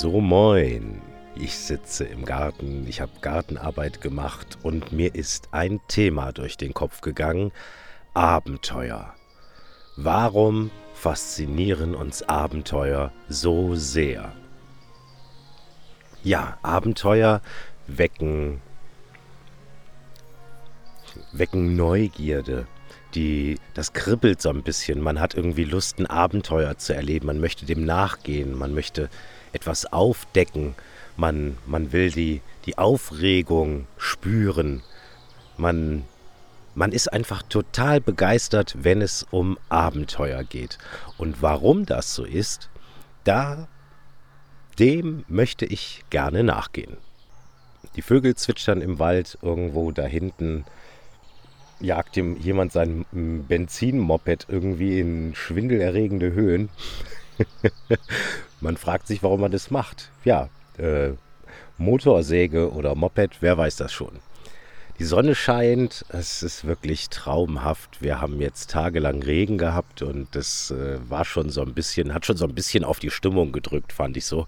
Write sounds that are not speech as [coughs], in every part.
So moin. Ich sitze im Garten, ich habe Gartenarbeit gemacht und mir ist ein Thema durch den Kopf gegangen. Abenteuer. Warum faszinieren uns Abenteuer so sehr? Ja, Abenteuer wecken, wecken Neugierde. Die, das kribbelt so ein bisschen. Man hat irgendwie Lust, ein Abenteuer zu erleben. Man möchte dem nachgehen. Man möchte etwas aufdecken. Man, man will die, die Aufregung spüren. Man, man ist einfach total begeistert, wenn es um Abenteuer geht. Und warum das so ist, da dem möchte ich gerne nachgehen. Die Vögel zwitschern im Wald irgendwo da hinten. Jagt ihm jemand sein Benzinmoped irgendwie in schwindelerregende Höhen. [laughs] man fragt sich, warum man das macht. Ja, äh, Motorsäge oder Moped, wer weiß das schon. Die Sonne scheint, es ist wirklich traumhaft. Wir haben jetzt tagelang Regen gehabt und das äh, war schon so ein bisschen, hat schon so ein bisschen auf die Stimmung gedrückt, fand ich so.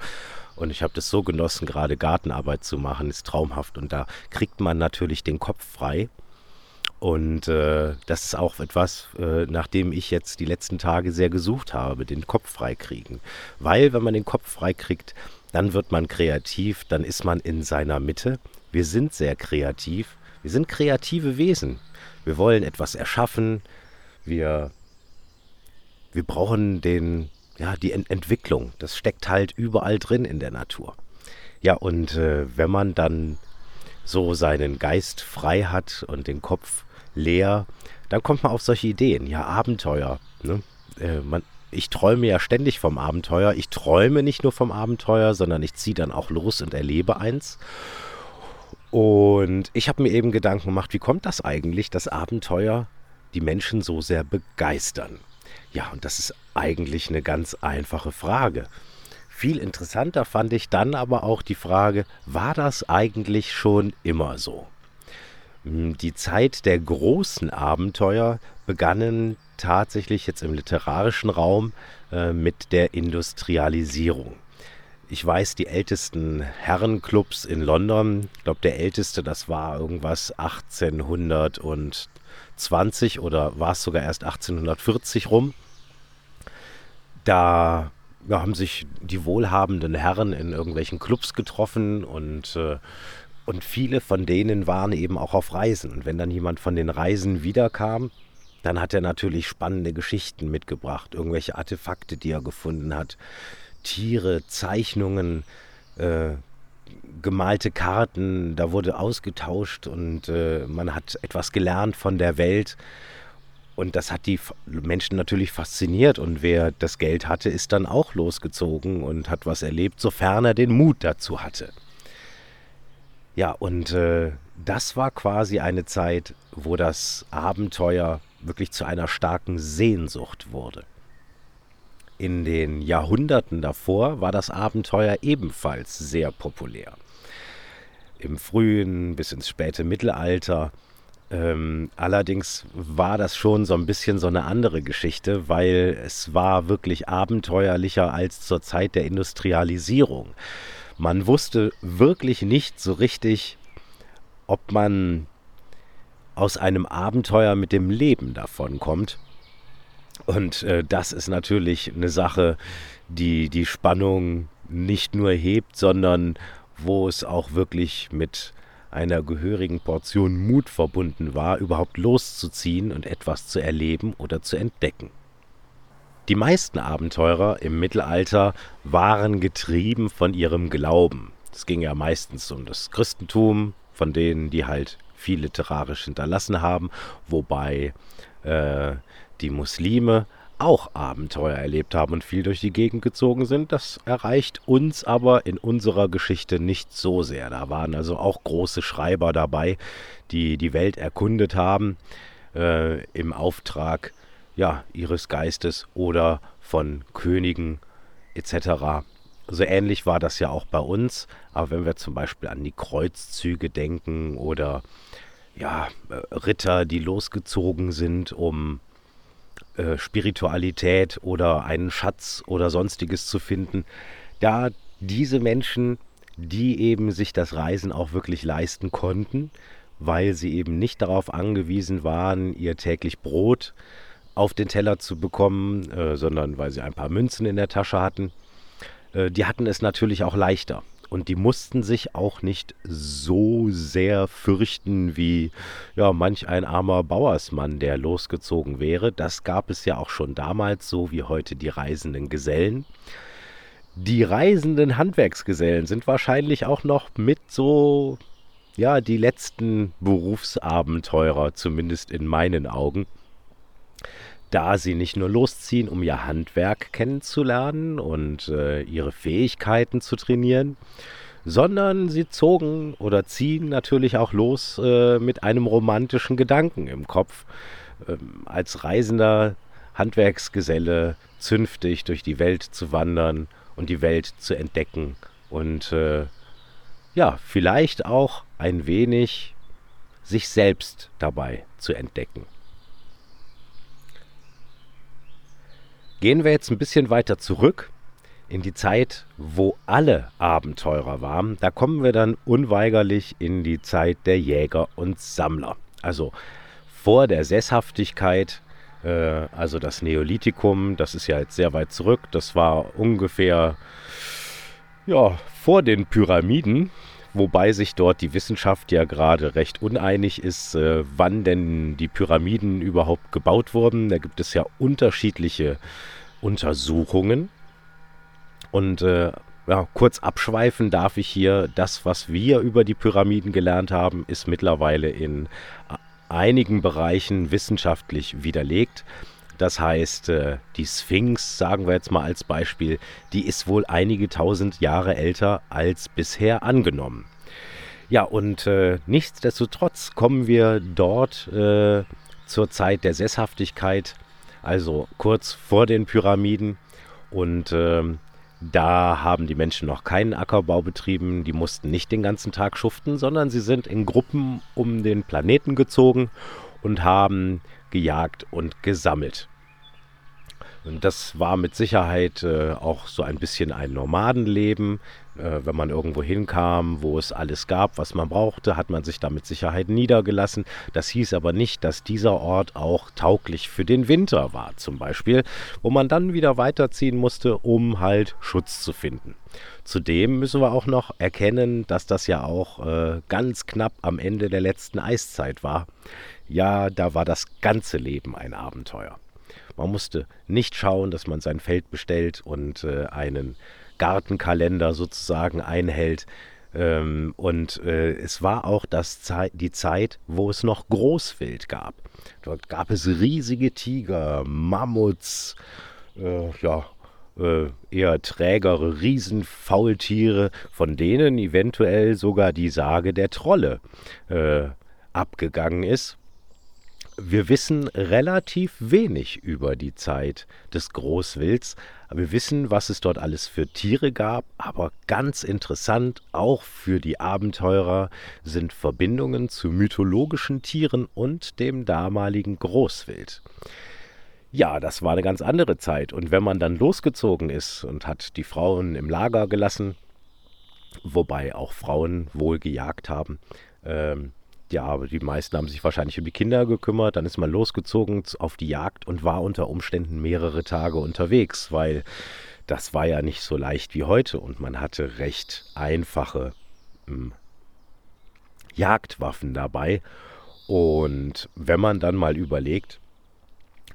Und ich habe das so genossen, gerade Gartenarbeit zu machen, ist traumhaft. Und da kriegt man natürlich den Kopf frei. Und äh, das ist auch etwas, äh, nach dem ich jetzt die letzten Tage sehr gesucht habe, den Kopf frei kriegen. Weil, wenn man den Kopf frei kriegt, dann wird man kreativ, dann ist man in seiner Mitte. Wir sind sehr kreativ wir sind kreative Wesen. Wir wollen etwas erschaffen. Wir, wir brauchen den, ja, die Ent Entwicklung. Das steckt halt überall drin in der Natur. Ja, und äh, wenn man dann so seinen Geist frei hat und den Kopf leer, dann kommt man auf solche Ideen. Ja, Abenteuer. Ne? Äh, man, ich träume ja ständig vom Abenteuer. Ich träume nicht nur vom Abenteuer, sondern ich ziehe dann auch los und erlebe eins. Und ich habe mir eben Gedanken gemacht, wie kommt das eigentlich, dass Abenteuer die Menschen so sehr begeistern? Ja, und das ist eigentlich eine ganz einfache Frage. Viel interessanter fand ich dann aber auch die Frage, war das eigentlich schon immer so? Hm, die Zeit der großen Abenteuer begannen tatsächlich jetzt im literarischen Raum äh, mit der Industrialisierung ich weiß, die ältesten Herrenclubs in London, ich glaube, der älteste, das war irgendwas 1820 oder war es sogar erst 1840 rum. Da ja, haben sich die wohlhabenden Herren in irgendwelchen Clubs getroffen und, äh, und viele von denen waren eben auch auf Reisen. Und wenn dann jemand von den Reisen wiederkam, dann hat er natürlich spannende Geschichten mitgebracht, irgendwelche Artefakte, die er gefunden hat, Tiere, Zeichnungen, äh, gemalte Karten, da wurde ausgetauscht und äh, man hat etwas gelernt von der Welt. Und das hat die Menschen natürlich fasziniert. Und wer das Geld hatte, ist dann auch losgezogen und hat was erlebt, sofern er den Mut dazu hatte. Ja, und äh, das war quasi eine Zeit, wo das Abenteuer wirklich zu einer starken Sehnsucht wurde. In den Jahrhunderten davor war das Abenteuer ebenfalls sehr populär. Im frühen bis ins späte Mittelalter. Ähm, allerdings war das schon so ein bisschen so eine andere Geschichte, weil es war wirklich abenteuerlicher als zur Zeit der Industrialisierung. Man wusste wirklich nicht so richtig, ob man aus einem Abenteuer mit dem Leben davon kommt und äh, das ist natürlich eine Sache, die die Spannung nicht nur hebt, sondern wo es auch wirklich mit einer gehörigen Portion Mut verbunden war, überhaupt loszuziehen und etwas zu erleben oder zu entdecken. Die meisten Abenteurer im Mittelalter waren getrieben von ihrem Glauben. Es ging ja meistens um das Christentum, von denen, die halt viel literarisch hinterlassen haben, wobei äh, die Muslime auch Abenteuer erlebt haben und viel durch die Gegend gezogen sind. Das erreicht uns aber in unserer Geschichte nicht so sehr. Da waren also auch große Schreiber dabei, die die Welt erkundet haben äh, im Auftrag ja, ihres Geistes oder von Königen etc. So ähnlich war das ja auch bei uns. Aber wenn wir zum Beispiel an die Kreuzzüge denken oder ja, äh, Ritter, die losgezogen sind, um äh, Spiritualität oder einen Schatz oder sonstiges zu finden, da diese Menschen, die eben sich das Reisen auch wirklich leisten konnten, weil sie eben nicht darauf angewiesen waren, ihr täglich Brot auf den Teller zu bekommen, äh, sondern weil sie ein paar Münzen in der Tasche hatten. Äh, die hatten es natürlich auch leichter. Und die mussten sich auch nicht so sehr fürchten wie ja, manch ein armer Bauersmann, der losgezogen wäre. Das gab es ja auch schon damals, so wie heute die reisenden Gesellen. Die reisenden Handwerksgesellen sind wahrscheinlich auch noch mit so, ja, die letzten Berufsabenteurer, zumindest in meinen Augen da sie nicht nur losziehen, um ihr Handwerk kennenzulernen und äh, ihre Fähigkeiten zu trainieren, sondern sie zogen oder ziehen natürlich auch los äh, mit einem romantischen Gedanken im Kopf. Ähm, als reisender Handwerksgeselle zünftig durch die Welt zu wandern und die Welt zu entdecken und äh, ja, vielleicht auch ein wenig sich selbst dabei zu entdecken. Gehen wir jetzt ein bisschen weiter zurück in die Zeit, wo alle Abenteurer waren. Da kommen wir dann unweigerlich in die Zeit der Jäger und Sammler. Also vor der Sesshaftigkeit, äh, also das Neolithikum, das ist ja jetzt sehr weit zurück. Das war ungefähr ja, vor den Pyramiden, wobei sich dort die Wissenschaft ja gerade recht uneinig ist, äh, wann denn die Pyramiden überhaupt gebaut wurden. Da gibt es ja unterschiedliche Untersuchungen. Und äh, ja, kurz abschweifen darf ich hier, das, was wir über die Pyramiden gelernt haben, ist mittlerweile in einigen Bereichen wissenschaftlich widerlegt. Das heißt, äh, die Sphinx, sagen wir jetzt mal als Beispiel, die ist wohl einige tausend Jahre älter als bisher angenommen. Ja, und äh, nichtsdestotrotz kommen wir dort äh, zur Zeit der Sesshaftigkeit, also kurz vor den Pyramiden. Und äh, da haben die Menschen noch keinen Ackerbau betrieben, die mussten nicht den ganzen Tag schuften, sondern sie sind in Gruppen um den Planeten gezogen und haben gejagt und gesammelt. Und das war mit Sicherheit äh, auch so ein bisschen ein Nomadenleben. Äh, wenn man irgendwo hinkam, wo es alles gab, was man brauchte, hat man sich da mit Sicherheit niedergelassen. Das hieß aber nicht, dass dieser Ort auch tauglich für den Winter war, zum Beispiel, wo man dann wieder weiterziehen musste, um halt Schutz zu finden. Zudem müssen wir auch noch erkennen, dass das ja auch äh, ganz knapp am Ende der letzten Eiszeit war. Ja, da war das ganze Leben ein Abenteuer. Man musste nicht schauen, dass man sein Feld bestellt und äh, einen Gartenkalender sozusagen einhält. Ähm, und äh, es war auch das Zei die Zeit, wo es noch Großwild gab. Dort gab es riesige Tiger, Mammuts, äh, ja, äh, eher trägere Riesenfaultiere, von denen eventuell sogar die Sage der Trolle äh, abgegangen ist wir wissen relativ wenig über die Zeit des Großwilds. Wir wissen, was es dort alles für Tiere gab, aber ganz interessant, auch für die Abenteurer sind Verbindungen zu mythologischen Tieren und dem damaligen Großwild. Ja, das war eine ganz andere Zeit. Und wenn man dann losgezogen ist und hat die Frauen im Lager gelassen, wobei auch Frauen wohl gejagt haben, ähm, ja, aber die meisten haben sich wahrscheinlich um die Kinder gekümmert. Dann ist man losgezogen auf die Jagd und war unter Umständen mehrere Tage unterwegs, weil das war ja nicht so leicht wie heute und man hatte recht einfache hm, Jagdwaffen dabei. Und wenn man dann mal überlegt,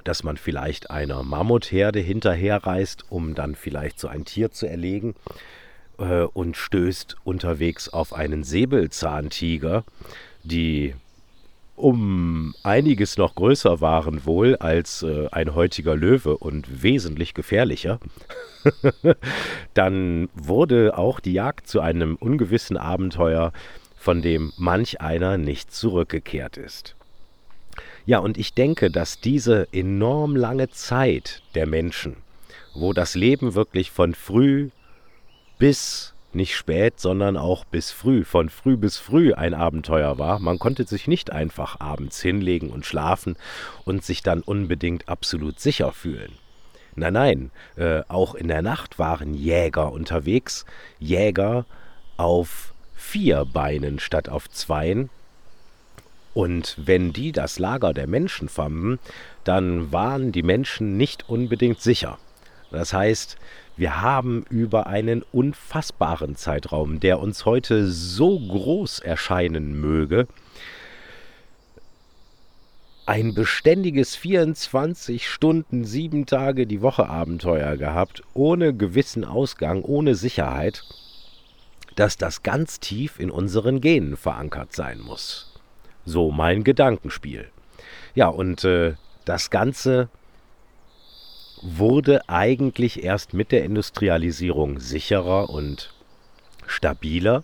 dass man vielleicht einer Mammutherde hinterherreist, um dann vielleicht so ein Tier zu erlegen, äh, und stößt unterwegs auf einen Säbelzahntiger, die um einiges noch größer waren wohl als äh, ein heutiger Löwe und wesentlich gefährlicher, [laughs] dann wurde auch die Jagd zu einem ungewissen Abenteuer, von dem manch einer nicht zurückgekehrt ist. Ja, und ich denke, dass diese enorm lange Zeit der Menschen, wo das Leben wirklich von früh bis nicht spät, sondern auch bis früh, von früh bis früh ein Abenteuer war. Man konnte sich nicht einfach abends hinlegen und schlafen und sich dann unbedingt absolut sicher fühlen. Nein, nein, äh, auch in der Nacht waren Jäger unterwegs, Jäger auf vier Beinen statt auf zweien. Und wenn die das Lager der Menschen fanden, dann waren die Menschen nicht unbedingt sicher. Das heißt, wir haben über einen unfassbaren Zeitraum, der uns heute so groß erscheinen möge, ein beständiges 24 Stunden, sieben Tage die Woche Abenteuer gehabt, ohne gewissen Ausgang, ohne Sicherheit, dass das ganz tief in unseren Genen verankert sein muss. So mein Gedankenspiel. Ja, und äh, das Ganze wurde eigentlich erst mit der Industrialisierung sicherer und stabiler.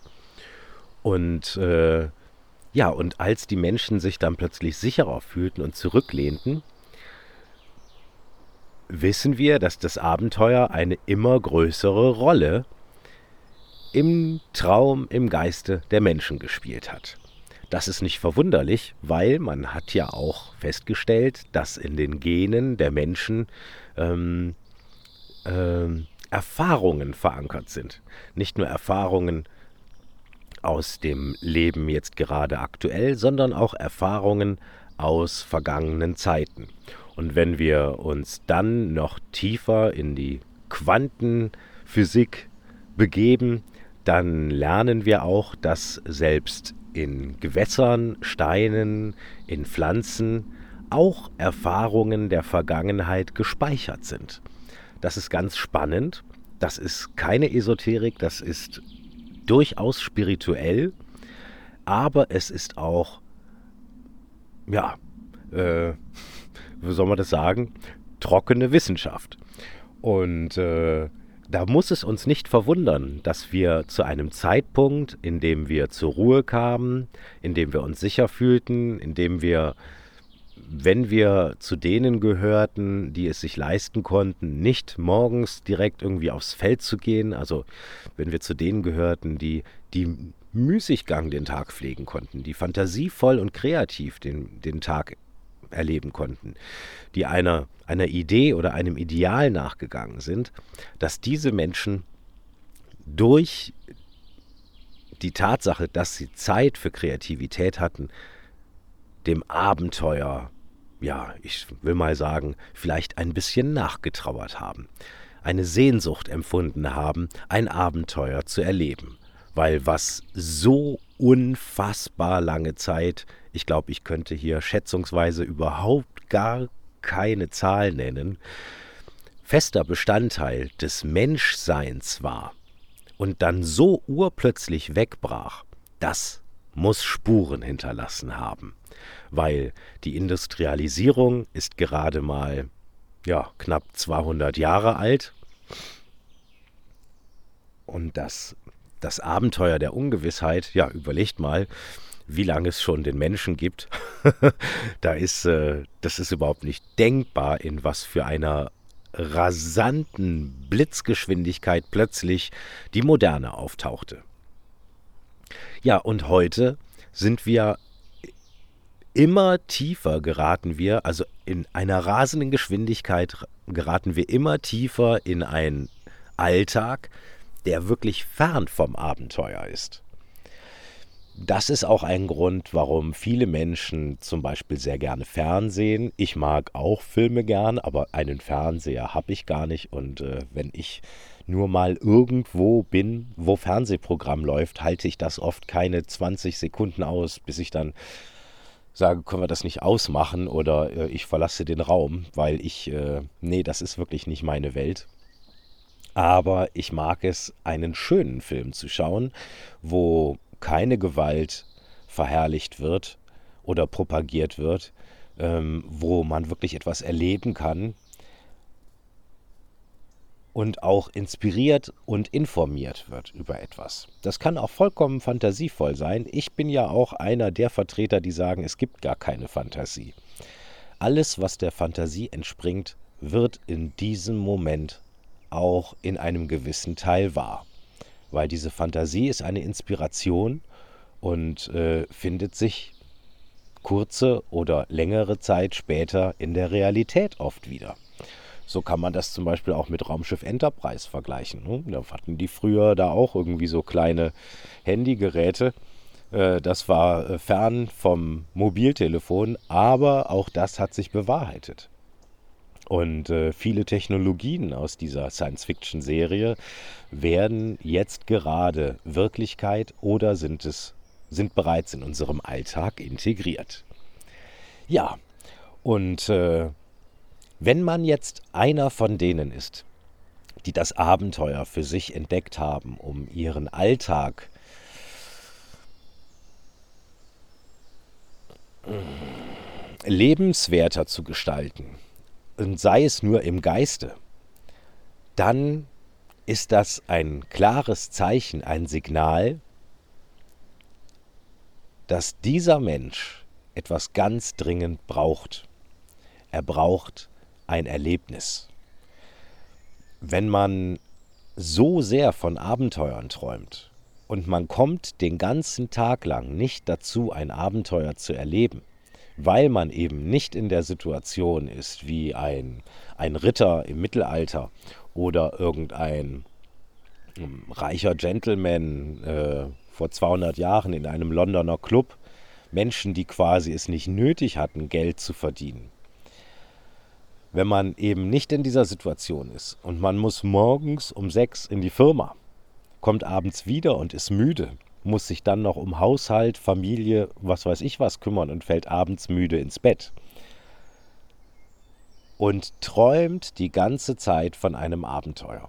Und äh, ja, und als die Menschen sich dann plötzlich sicherer fühlten und zurücklehnten, wissen wir, dass das Abenteuer eine immer größere Rolle im Traum, im Geiste der Menschen gespielt hat. Das ist nicht verwunderlich, weil man hat ja auch festgestellt, dass in den Genen der Menschen ähm, ähm, Erfahrungen verankert sind. Nicht nur Erfahrungen aus dem Leben jetzt gerade aktuell, sondern auch Erfahrungen aus vergangenen Zeiten. Und wenn wir uns dann noch tiefer in die Quantenphysik begeben, dann lernen wir auch, dass selbst in Gewässern, Steinen, in Pflanzen auch Erfahrungen der Vergangenheit gespeichert sind. Das ist ganz spannend. Das ist keine Esoterik, das ist durchaus spirituell, aber es ist auch, ja, äh, wie soll man das sagen, trockene Wissenschaft. Und äh, da muss es uns nicht verwundern, dass wir zu einem Zeitpunkt, in dem wir zur Ruhe kamen, in dem wir uns sicher fühlten, in dem wir, wenn wir zu denen gehörten, die es sich leisten konnten, nicht morgens direkt irgendwie aufs Feld zu gehen, also wenn wir zu denen gehörten, die, die Müßiggang den Tag pflegen konnten, die fantasievoll und kreativ den, den Tag erleben konnten, die einer, einer Idee oder einem Ideal nachgegangen sind, dass diese Menschen durch die Tatsache, dass sie Zeit für Kreativität hatten, dem Abenteuer, ja, ich will mal sagen, vielleicht ein bisschen nachgetrauert haben, eine Sehnsucht empfunden haben, ein Abenteuer zu erleben. Weil was so unfassbar lange Zeit ich glaube, ich könnte hier schätzungsweise überhaupt gar keine Zahl nennen, fester Bestandteil des Menschseins war und dann so urplötzlich wegbrach, das muss Spuren hinterlassen haben, weil die Industrialisierung ist gerade mal ja, knapp 200 Jahre alt. Und das, das Abenteuer der Ungewissheit, ja, überlegt mal, wie lange es schon den Menschen gibt. [laughs] da ist, äh, das ist überhaupt nicht denkbar, in was für einer rasanten Blitzgeschwindigkeit plötzlich die Moderne auftauchte. Ja, und heute sind wir immer tiefer geraten wir, also in einer rasenden Geschwindigkeit geraten wir immer tiefer in einen Alltag, der wirklich fern vom Abenteuer ist. Das ist auch ein Grund, warum viele Menschen zum Beispiel sehr gerne Fernsehen. Ich mag auch Filme gern, aber einen Fernseher habe ich gar nicht. Und äh, wenn ich nur mal irgendwo bin, wo Fernsehprogramm läuft, halte ich das oft keine 20 Sekunden aus, bis ich dann sage, können wir das nicht ausmachen oder äh, ich verlasse den Raum, weil ich, äh, nee, das ist wirklich nicht meine Welt. Aber ich mag es, einen schönen Film zu schauen, wo keine Gewalt verherrlicht wird oder propagiert wird, ähm, wo man wirklich etwas erleben kann und auch inspiriert und informiert wird über etwas. Das kann auch vollkommen fantasievoll sein. Ich bin ja auch einer der Vertreter, die sagen, es gibt gar keine Fantasie. Alles, was der Fantasie entspringt, wird in diesem Moment auch in einem gewissen Teil wahr weil diese Fantasie ist eine Inspiration und äh, findet sich kurze oder längere Zeit später in der Realität oft wieder. So kann man das zum Beispiel auch mit Raumschiff Enterprise vergleichen. Ne? Da hatten die früher da auch irgendwie so kleine Handygeräte. Äh, das war äh, fern vom Mobiltelefon, aber auch das hat sich bewahrheitet. Und äh, viele Technologien aus dieser Science-Fiction-Serie werden jetzt gerade Wirklichkeit oder sind es sind bereits in unserem Alltag integriert. Ja, und äh, wenn man jetzt einer von denen ist, die das Abenteuer für sich entdeckt haben, um ihren Alltag lebenswerter zu gestalten, und sei es nur im Geiste, dann ist das ein klares Zeichen, ein Signal, dass dieser Mensch etwas ganz dringend braucht. Er braucht ein Erlebnis. Wenn man so sehr von Abenteuern träumt und man kommt den ganzen Tag lang nicht dazu, ein Abenteuer zu erleben, weil man eben nicht in der Situation ist wie ein, ein Ritter im Mittelalter oder irgendein ähm, reicher Gentleman äh, vor 200 Jahren in einem Londoner Club, Menschen, die quasi es nicht nötig hatten, Geld zu verdienen. Wenn man eben nicht in dieser Situation ist und man muss morgens um sechs in die Firma, kommt abends wieder und ist müde, muss sich dann noch um Haushalt, Familie, was weiß ich was kümmern und fällt abends müde ins Bett. Und träumt die ganze Zeit von einem Abenteuer.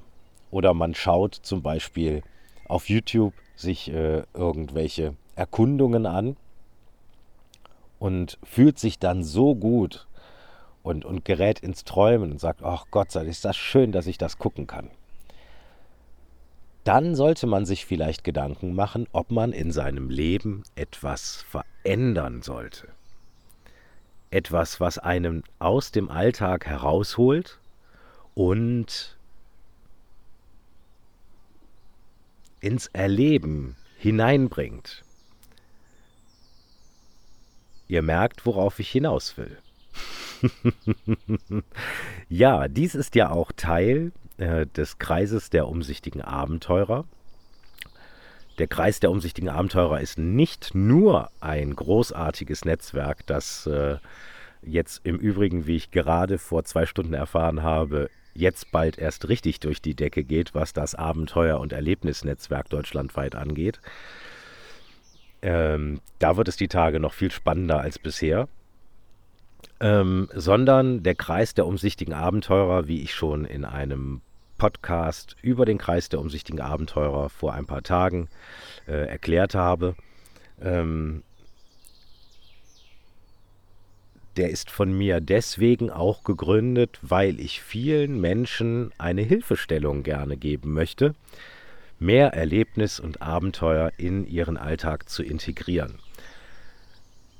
Oder man schaut zum Beispiel auf YouTube sich äh, irgendwelche Erkundungen an und fühlt sich dann so gut, und, und gerät ins Träumen und sagt, ach Gott sei Dank, ist das schön, dass ich das gucken kann. Dann sollte man sich vielleicht Gedanken machen, ob man in seinem Leben etwas verändern sollte. Etwas, was einem aus dem Alltag herausholt und ins Erleben hineinbringt. Ihr merkt, worauf ich hinaus will. [laughs] ja, dies ist ja auch Teil äh, des Kreises der umsichtigen Abenteurer. Der Kreis der umsichtigen Abenteurer ist nicht nur ein großartiges Netzwerk, das äh, jetzt im Übrigen, wie ich gerade vor zwei Stunden erfahren habe, jetzt bald erst richtig durch die Decke geht, was das Abenteuer- und Erlebnisnetzwerk deutschlandweit angeht. Ähm, da wird es die Tage noch viel spannender als bisher ähm, sondern der Kreis der umsichtigen Abenteurer, wie ich schon in einem Podcast über den Kreis der umsichtigen Abenteurer vor ein paar Tagen äh, erklärt habe. Ähm, der ist von mir deswegen auch gegründet, weil ich vielen Menschen eine Hilfestellung gerne geben möchte, mehr Erlebnis und Abenteuer in ihren Alltag zu integrieren.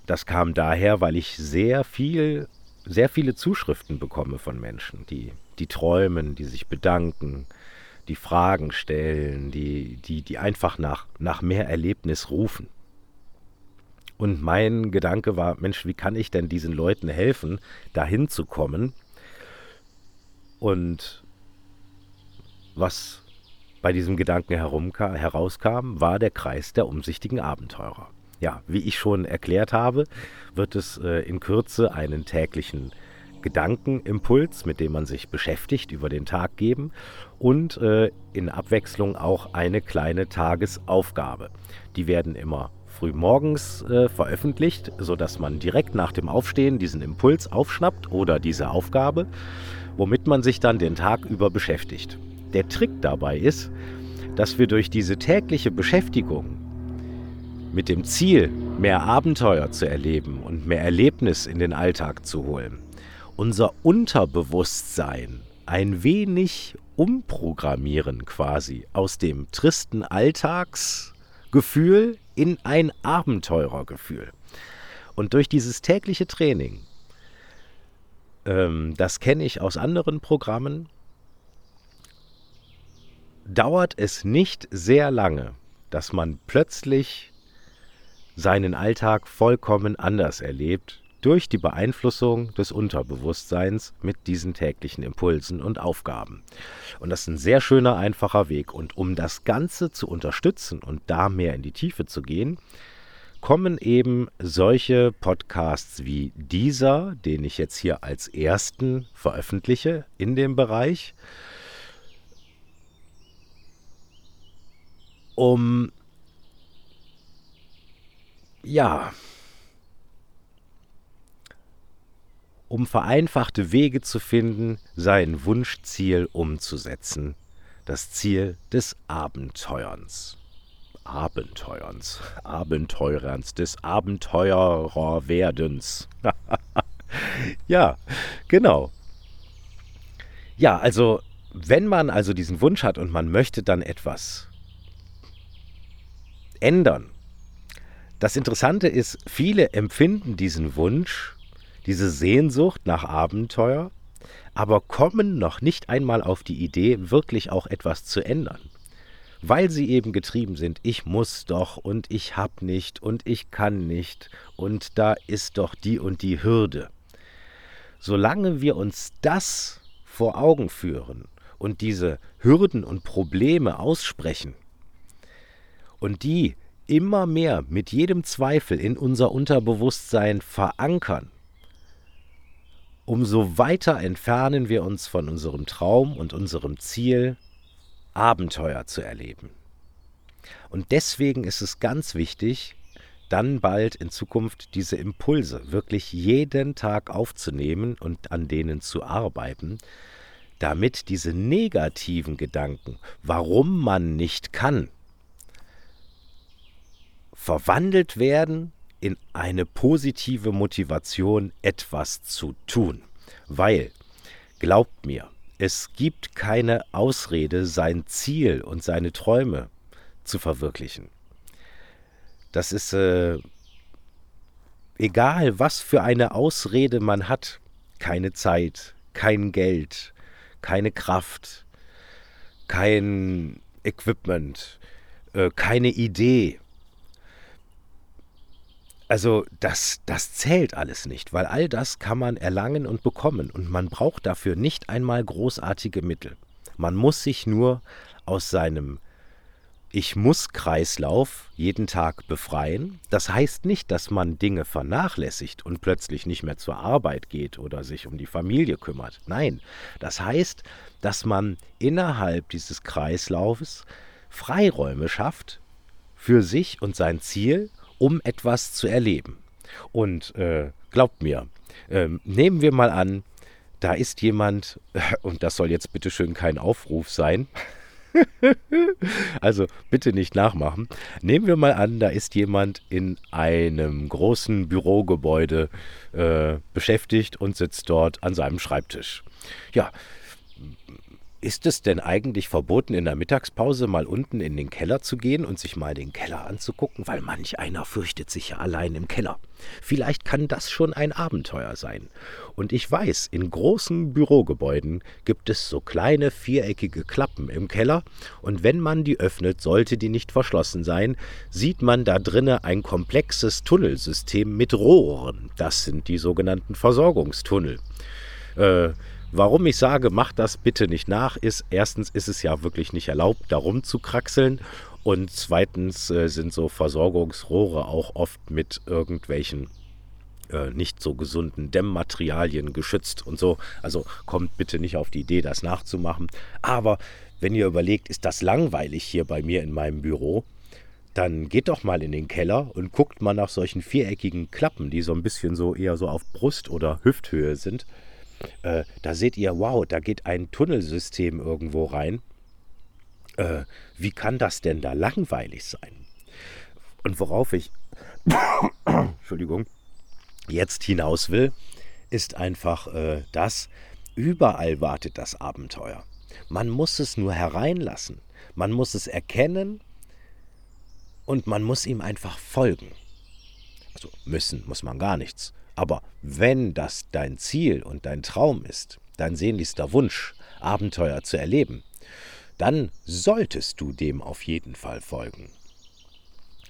Das kam daher, weil ich sehr viel, sehr viele Zuschriften bekomme von Menschen, die, die träumen, die sich bedanken, die Fragen stellen, die, die, die einfach nach, nach mehr Erlebnis rufen. Und mein Gedanke war, Mensch, wie kann ich denn diesen Leuten helfen, dahin zu kommen? Und was bei diesem Gedanken herauskam, war der Kreis der umsichtigen Abenteurer ja, wie ich schon erklärt habe, wird es äh, in Kürze einen täglichen Gedankenimpuls, mit dem man sich beschäftigt, über den Tag geben und äh, in Abwechslung auch eine kleine Tagesaufgabe. Die werden immer früh morgens äh, veröffentlicht, sodass man direkt nach dem Aufstehen diesen Impuls aufschnappt oder diese Aufgabe, womit man sich dann den Tag über beschäftigt. Der Trick dabei ist, dass wir durch diese tägliche Beschäftigung mit dem Ziel, mehr Abenteuer zu erleben und mehr Erlebnis in den Alltag zu holen, unser Unterbewusstsein ein wenig umprogrammieren quasi aus dem tristen Alltagsgefühl in ein Abenteurergefühl. Und durch dieses tägliche Training, ähm, das kenne ich aus anderen Programmen, dauert es nicht sehr lange, dass man plötzlich seinen Alltag vollkommen anders erlebt durch die Beeinflussung des Unterbewusstseins mit diesen täglichen Impulsen und Aufgaben. Und das ist ein sehr schöner, einfacher Weg. Und um das Ganze zu unterstützen und da mehr in die Tiefe zu gehen, kommen eben solche Podcasts wie dieser, den ich jetzt hier als ersten veröffentliche in dem Bereich, um ja, um vereinfachte Wege zu finden, sein Wunschziel umzusetzen, das Ziel des Abenteuerns. Abenteuerns, [laughs] Abenteurerns, des Abenteurerwerdens. [laughs] ja, genau. Ja, also wenn man also diesen Wunsch hat und man möchte dann etwas ändern, das Interessante ist, viele empfinden diesen Wunsch diese Sehnsucht nach Abenteuer, aber kommen noch nicht einmal auf die Idee, wirklich auch etwas zu ändern. Weil sie eben getrieben sind, ich muss doch und ich hab nicht und ich kann nicht und da ist doch die und die Hürde. Solange wir uns das vor Augen führen und diese Hürden und Probleme aussprechen und die immer mehr mit jedem Zweifel in unser Unterbewusstsein verankern, umso weiter entfernen wir uns von unserem Traum und unserem Ziel, Abenteuer zu erleben. Und deswegen ist es ganz wichtig, dann bald in Zukunft diese Impulse wirklich jeden Tag aufzunehmen und an denen zu arbeiten, damit diese negativen Gedanken, warum man nicht kann, verwandelt werden in eine positive Motivation, etwas zu tun. Weil, glaubt mir, es gibt keine Ausrede, sein Ziel und seine Träume zu verwirklichen. Das ist äh, egal, was für eine Ausrede man hat. Keine Zeit, kein Geld, keine Kraft, kein Equipment, äh, keine Idee. Also das, das zählt alles nicht, weil all das kann man erlangen und bekommen und man braucht dafür nicht einmal großartige Mittel. Man muss sich nur aus seinem Ich muss Kreislauf jeden Tag befreien. Das heißt nicht, dass man Dinge vernachlässigt und plötzlich nicht mehr zur Arbeit geht oder sich um die Familie kümmert. Nein, das heißt, dass man innerhalb dieses Kreislaufes Freiräume schafft für sich und sein Ziel um etwas zu erleben. Und äh, glaubt mir, äh, nehmen wir mal an, da ist jemand, [laughs] und das soll jetzt bitte schön kein Aufruf sein, [laughs] also bitte nicht nachmachen. Nehmen wir mal an, da ist jemand in einem großen Bürogebäude äh, beschäftigt und sitzt dort an seinem Schreibtisch. Ja, ist es denn eigentlich verboten, in der Mittagspause mal unten in den Keller zu gehen und sich mal den Keller anzugucken? Weil manch einer fürchtet sich ja allein im Keller. Vielleicht kann das schon ein Abenteuer sein. Und ich weiß, in großen Bürogebäuden gibt es so kleine viereckige Klappen im Keller, und wenn man die öffnet, sollte die nicht verschlossen sein, sieht man da drinne ein komplexes Tunnelsystem mit Rohren. Das sind die sogenannten Versorgungstunnel. Äh, Warum ich sage, macht das bitte nicht nach, ist erstens ist es ja wirklich nicht erlaubt, darum zu kraxeln. Und zweitens äh, sind so Versorgungsrohre auch oft mit irgendwelchen äh, nicht so gesunden Dämmmaterialien geschützt und so. Also kommt bitte nicht auf die Idee, das nachzumachen. Aber wenn ihr überlegt, ist das langweilig hier bei mir in meinem Büro, dann geht doch mal in den Keller und guckt mal nach solchen viereckigen Klappen, die so ein bisschen so eher so auf Brust- oder Hüfthöhe sind. Äh, da seht ihr, wow, da geht ein Tunnelsystem irgendwo rein. Äh, wie kann das denn da langweilig sein? Und worauf ich, [coughs] Entschuldigung, jetzt hinaus will, ist einfach äh, das, überall wartet das Abenteuer. Man muss es nur hereinlassen. Man muss es erkennen und man muss ihm einfach folgen. Also müssen muss man gar nichts. Aber wenn das dein Ziel und dein Traum ist, dein sehnlichster Wunsch, Abenteuer zu erleben, dann solltest du dem auf jeden Fall folgen.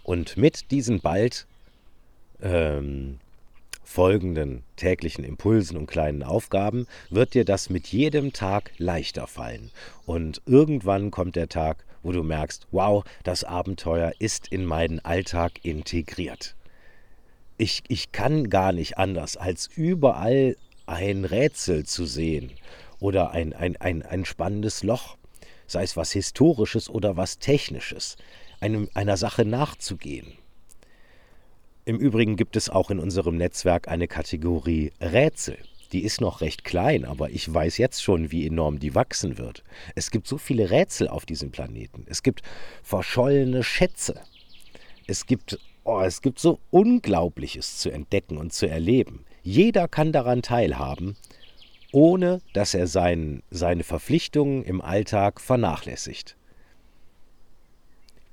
Und mit diesen bald ähm, folgenden täglichen Impulsen und kleinen Aufgaben wird dir das mit jedem Tag leichter fallen. Und irgendwann kommt der Tag, wo du merkst, wow, das Abenteuer ist in meinen Alltag integriert. Ich, ich kann gar nicht anders, als überall ein Rätsel zu sehen oder ein, ein, ein, ein spannendes Loch, sei es was Historisches oder was Technisches, einem, einer Sache nachzugehen. Im Übrigen gibt es auch in unserem Netzwerk eine Kategorie Rätsel. Die ist noch recht klein, aber ich weiß jetzt schon, wie enorm die wachsen wird. Es gibt so viele Rätsel auf diesem Planeten. Es gibt verschollene Schätze. Es gibt, oh, es gibt so Unglaubliches zu entdecken und zu erleben. Jeder kann daran teilhaben, ohne dass er sein, seine Verpflichtungen im Alltag vernachlässigt.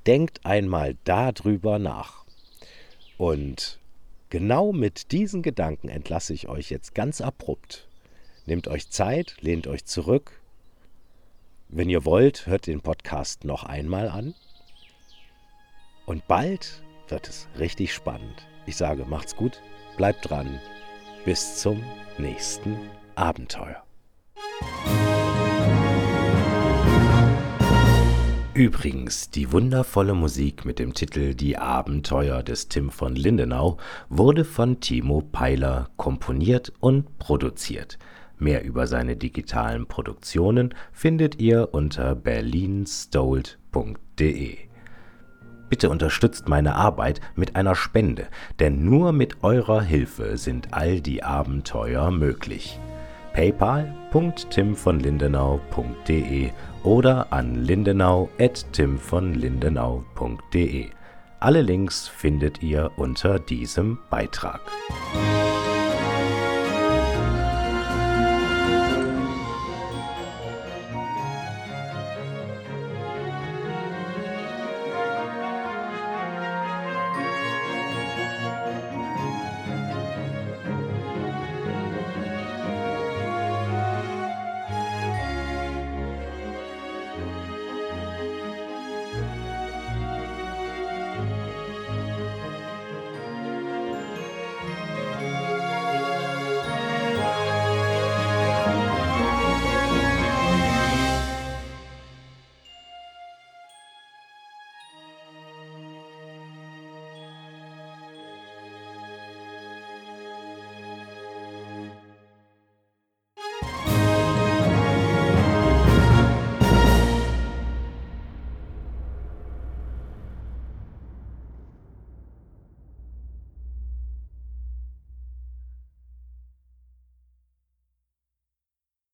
Denkt einmal darüber nach. Und genau mit diesen Gedanken entlasse ich euch jetzt ganz abrupt. Nehmt euch Zeit, lehnt euch zurück. Wenn ihr wollt, hört den Podcast noch einmal an. Und bald wird es richtig spannend. Ich sage, macht's gut, bleibt dran. Bis zum nächsten Abenteuer. Übrigens, die wundervolle Musik mit dem Titel Die Abenteuer des Tim von Lindenau wurde von Timo Peiler komponiert und produziert. Mehr über seine digitalen Produktionen findet ihr unter berlinstold.de. Bitte unterstützt meine Arbeit mit einer Spende, denn nur mit eurer Hilfe sind all die Abenteuer möglich. paypal.timvonlindenau.de oder an lindenau.timvonlindenau.de. Alle Links findet ihr unter diesem Beitrag.